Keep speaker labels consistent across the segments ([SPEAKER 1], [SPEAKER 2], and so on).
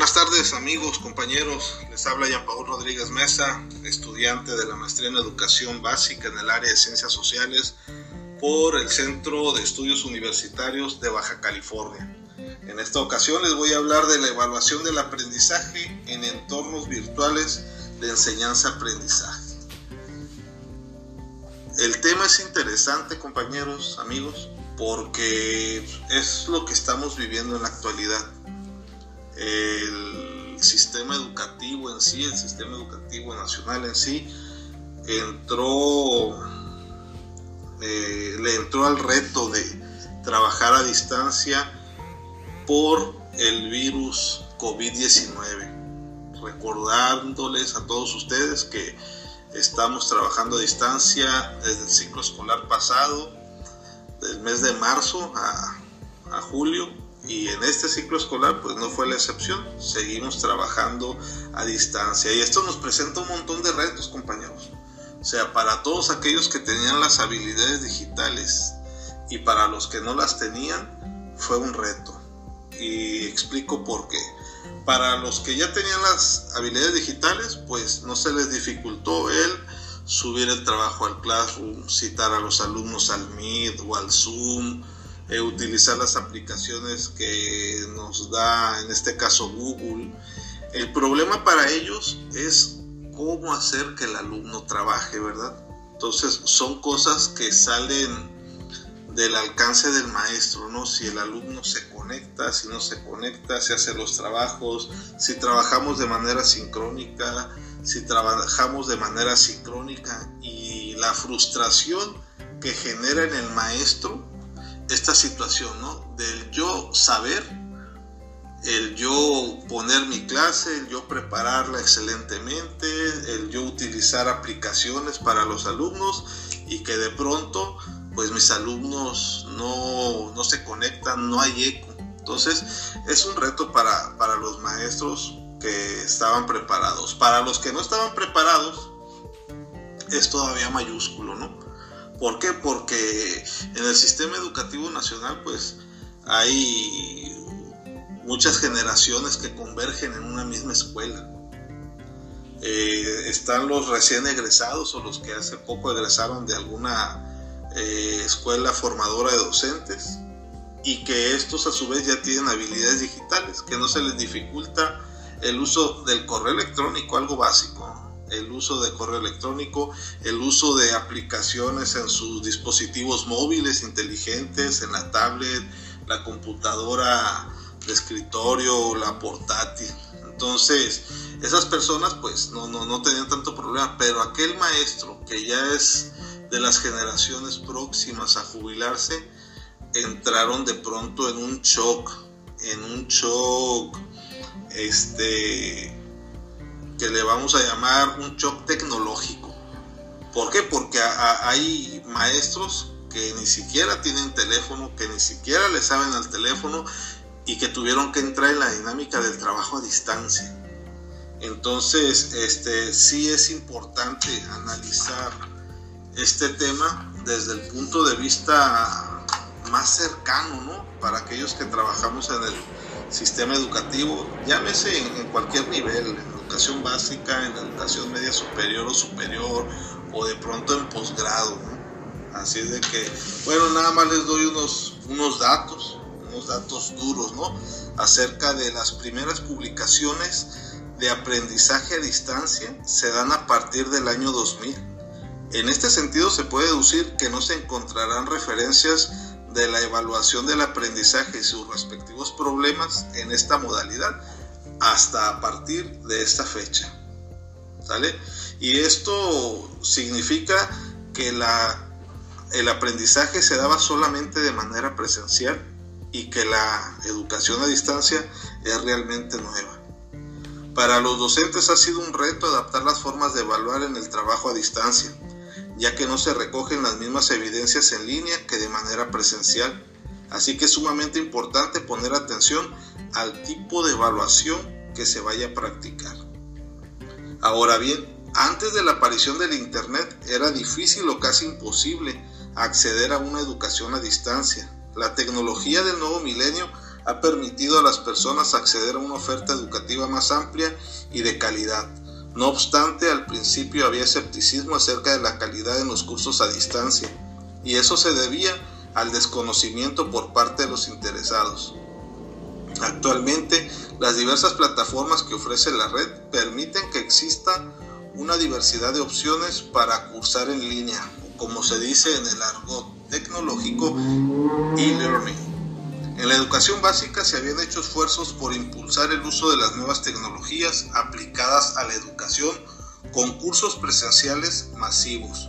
[SPEAKER 1] Buenas tardes amigos, compañeros. Les habla Jean Paul Rodríguez Mesa, estudiante de la maestría en educación básica en el área de ciencias sociales por el Centro de Estudios Universitarios de Baja California. En esta ocasión les voy a hablar de la evaluación del aprendizaje en entornos virtuales de enseñanza-aprendizaje. El tema es interesante, compañeros, amigos, porque es lo que estamos viviendo en la actualidad el sistema educativo en sí, el sistema educativo nacional en sí, entró, eh, le entró al reto de trabajar a distancia por el virus COVID-19. Recordándoles a todos ustedes que estamos trabajando a distancia desde el ciclo escolar pasado, del mes de marzo a, a julio, y en este ciclo escolar pues no fue la excepción, seguimos trabajando a distancia y esto nos presenta un montón de retos compañeros. O sea, para todos aquellos que tenían las habilidades digitales y para los que no las tenían fue un reto. Y explico por qué. Para los que ya tenían las habilidades digitales pues no se les dificultó el subir el trabajo al Classroom, citar a los alumnos al Meet o al Zoom, eh, utilizar las aplicaciones que nos da en este caso Google. El problema para ellos es cómo hacer que el alumno trabaje, ¿verdad? Entonces son cosas que salen del alcance del maestro, ¿no? Si el alumno se conecta, si no se conecta, si hace los trabajos, si trabajamos de manera sincrónica, si trabajamos de manera sincrónica y la frustración que genera en el maestro esta situación, ¿no? Del yo saber, el yo poner mi clase, el yo prepararla excelentemente, el yo utilizar aplicaciones para los alumnos y que de pronto pues mis alumnos no, no se conectan, no hay eco. Entonces es un reto para, para los maestros que estaban preparados. Para los que no estaban preparados es todavía mayúsculo. ¿Por qué? Porque en el sistema educativo nacional pues hay muchas generaciones que convergen en una misma escuela. Eh, están los recién egresados o los que hace poco egresaron de alguna eh, escuela formadora de docentes y que estos a su vez ya tienen habilidades digitales, que no se les dificulta el uso del correo electrónico, algo básico, el uso de correo electrónico, el uso de aplicaciones en sus dispositivos móviles inteligentes, en la tablet, la computadora de escritorio, la portátil. Entonces, esas personas pues no, no, no tenían tanto problema, pero aquel maestro que ya es de las generaciones próximas a jubilarse, entraron de pronto en un shock, en un shock, este, que le vamos a llamar un shock tecnológico. ¿Por qué? Porque hay maestros que ni siquiera tienen teléfono, que ni siquiera le saben al teléfono y que tuvieron que entrar en la dinámica del trabajo a distancia. Entonces, este sí es importante analizar este tema desde el punto de vista más cercano, ¿no? Para aquellos que trabajamos en el sistema educativo, llámese en, cualquier nivel, en educación básica, en educación media superior o superior, o de pronto en posgrado. Así de que, bueno, nada más les doy unos, unos datos, unos datos duros, ¿no? Acerca de las primeras publicaciones de aprendizaje a distancia se dan a partir del año 2000. En este sentido se puede deducir que no se encontrarán referencias de la evaluación del aprendizaje y sus respectivos problemas en esta modalidad hasta a partir de esta fecha. ¿Sale? Y esto significa que la, el aprendizaje se daba solamente de manera presencial y que la educación a distancia es realmente nueva. Para los docentes ha sido un reto adaptar las formas de evaluar en el trabajo a distancia ya que no se recogen las mismas evidencias en línea que de manera presencial. Así que es sumamente importante poner atención al tipo de evaluación que se vaya a practicar. Ahora bien, antes de la aparición del Internet era difícil o casi imposible acceder a una educación a distancia. La tecnología del nuevo milenio ha permitido a las personas acceder a una oferta educativa más amplia y de calidad. No obstante, al principio había escepticismo acerca de la calidad en los cursos a distancia, y eso se debía al desconocimiento por parte de los interesados. Actualmente, las diversas plataformas que ofrece la red permiten que exista una diversidad de opciones para cursar en línea, como se dice en el argot tecnológico, e-learning. En la educación básica se habían hecho esfuerzos por impulsar el uso de las nuevas tecnologías aplicadas a la educación con cursos presenciales masivos,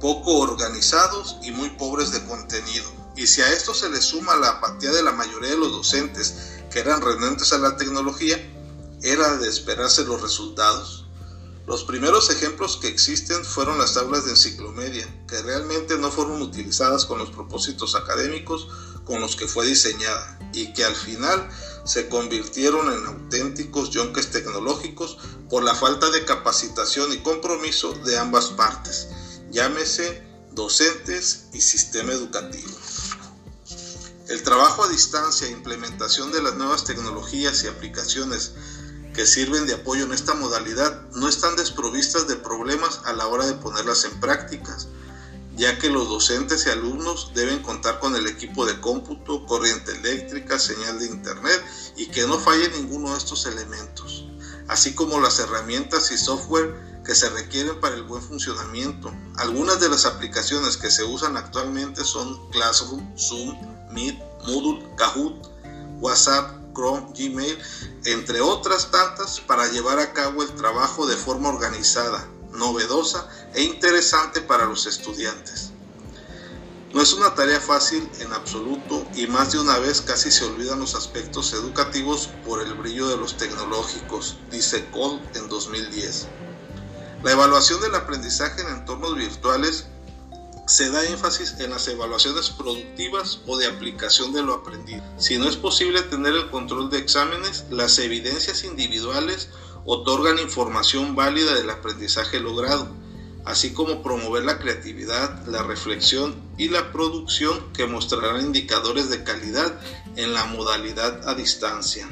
[SPEAKER 1] poco organizados y muy pobres de contenido. Y si a esto se le suma la apatía de la mayoría de los docentes que eran renuentes a la tecnología, era de esperarse los resultados. Los primeros ejemplos que existen fueron las tablas de enciclomedia, que realmente no fueron utilizadas con los propósitos académicos con los que fue diseñada y que al final se convirtieron en auténticos yonques tecnológicos por la falta de capacitación y compromiso de ambas partes, llámese docentes y sistema educativo. El trabajo a distancia e implementación de las nuevas tecnologías y aplicaciones que sirven de apoyo en esta modalidad no están desprovistas de problemas a la hora de ponerlas en prácticas, ya que los docentes y alumnos deben contar con el equipo de cómputo, corriente eléctrica, señal de internet y que no falle ninguno de estos elementos, así como las herramientas y software que se requieren para el buen funcionamiento. Algunas de las aplicaciones que se usan actualmente son Classroom, Zoom, Meet, Moodle, Kahoot, WhatsApp, Chrome, Gmail, entre otras tantas para llevar a cabo el trabajo de forma organizada, novedosa e interesante para los estudiantes. No es una tarea fácil en absoluto y más de una vez casi se olvidan los aspectos educativos por el brillo de los tecnológicos, dice Cole en 2010. La evaluación del aprendizaje en entornos virtuales se da énfasis en las evaluaciones productivas o de aplicación de lo aprendido. Si no es posible tener el control de exámenes, las evidencias individuales otorgan información válida del aprendizaje logrado, así como promover la creatividad, la reflexión y la producción que mostrarán indicadores de calidad en la modalidad a distancia.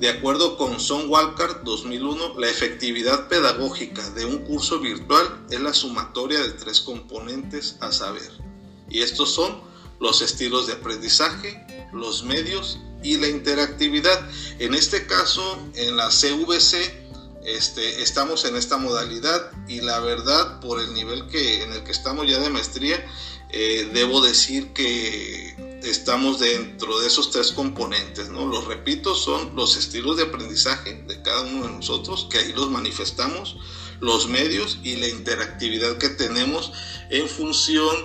[SPEAKER 1] De acuerdo con Son Walker 2001, la efectividad pedagógica de un curso virtual es la sumatoria de tres componentes a saber, y estos son los estilos de aprendizaje, los medios y la interactividad. En este caso, en la CVC, este, estamos en esta modalidad y la verdad, por el nivel que, en el que estamos ya de maestría, eh, debo decir que estamos dentro de esos tres componentes, ¿no? Los repito, son los estilos de aprendizaje de cada uno de nosotros, que ahí los manifestamos, los medios y la interactividad que tenemos en función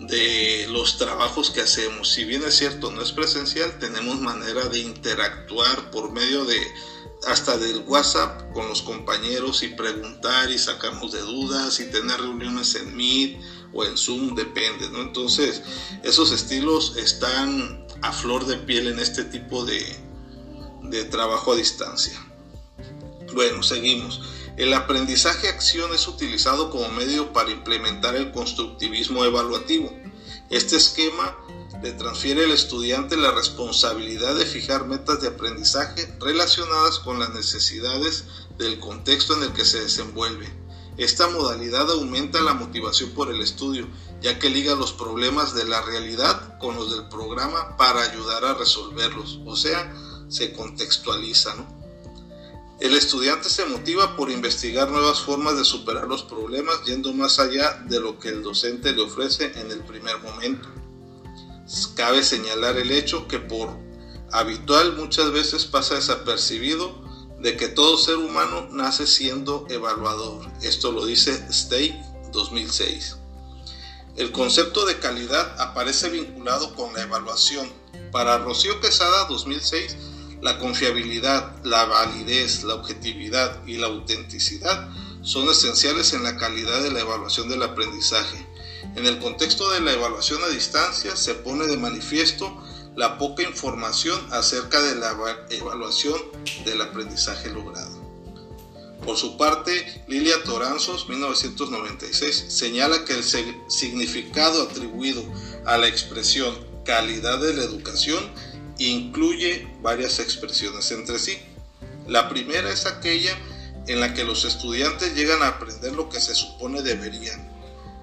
[SPEAKER 1] de los trabajos que hacemos. Si bien es cierto, no es presencial, tenemos manera de interactuar por medio de hasta del WhatsApp con los compañeros y preguntar y sacarnos de dudas y tener reuniones en Meet o en Zoom, depende, ¿no? Entonces, esos estilos están a flor de piel en este tipo de, de trabajo a distancia. Bueno, seguimos. El aprendizaje acción es utilizado como medio para implementar el constructivismo evaluativo. Este esquema le transfiere al estudiante la responsabilidad de fijar metas de aprendizaje relacionadas con las necesidades del contexto en el que se desenvuelve. Esta modalidad aumenta la motivación por el estudio, ya que liga los problemas de la realidad con los del programa para ayudar a resolverlos, o sea, se contextualiza. El estudiante se motiva por investigar nuevas formas de superar los problemas yendo más allá de lo que el docente le ofrece en el primer momento. Cabe señalar el hecho que por habitual muchas veces pasa desapercibido de que todo ser humano nace siendo evaluador. Esto lo dice Stake 2006. El concepto de calidad aparece vinculado con la evaluación. Para Rocío Quesada 2006, la confiabilidad, la validez, la objetividad y la autenticidad son esenciales en la calidad de la evaluación del aprendizaje. En el contexto de la evaluación a distancia se pone de manifiesto la poca información acerca de la evaluación del aprendizaje logrado. Por su parte, Lilia Toranzos, 1996, señala que el significado atribuido a la expresión calidad de la educación incluye varias expresiones entre sí. La primera es aquella en la que los estudiantes llegan a aprender lo que se supone deberían.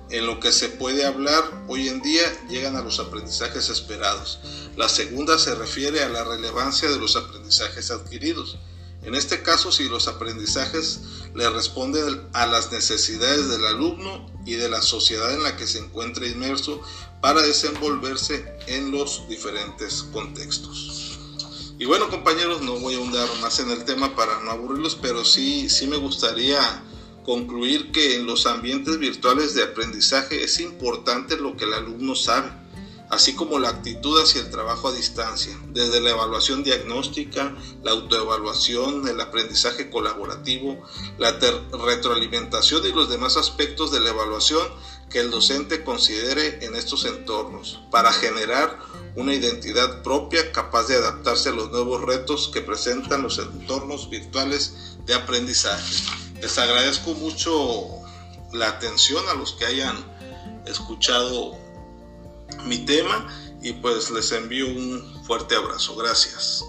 [SPEAKER 1] En lo que se puede hablar hoy en día llegan a los aprendizajes esperados. La segunda se refiere a la relevancia de los aprendizajes adquiridos. En este caso, si los aprendizajes le responden a las necesidades del alumno y de la sociedad en la que se encuentra inmerso para desenvolverse en los diferentes contextos. Y bueno compañeros, no voy a ahondar más en el tema para no aburrirlos, pero sí, sí me gustaría concluir que en los ambientes virtuales de aprendizaje es importante lo que el alumno sabe así como la actitud hacia el trabajo a distancia, desde la evaluación diagnóstica, la autoevaluación, el aprendizaje colaborativo, la retroalimentación y los demás aspectos de la evaluación que el docente considere en estos entornos para generar una identidad propia capaz de adaptarse a los nuevos retos que presentan los entornos virtuales de aprendizaje. Les agradezco mucho la atención a los que hayan escuchado mi tema y pues les envío un fuerte abrazo. Gracias.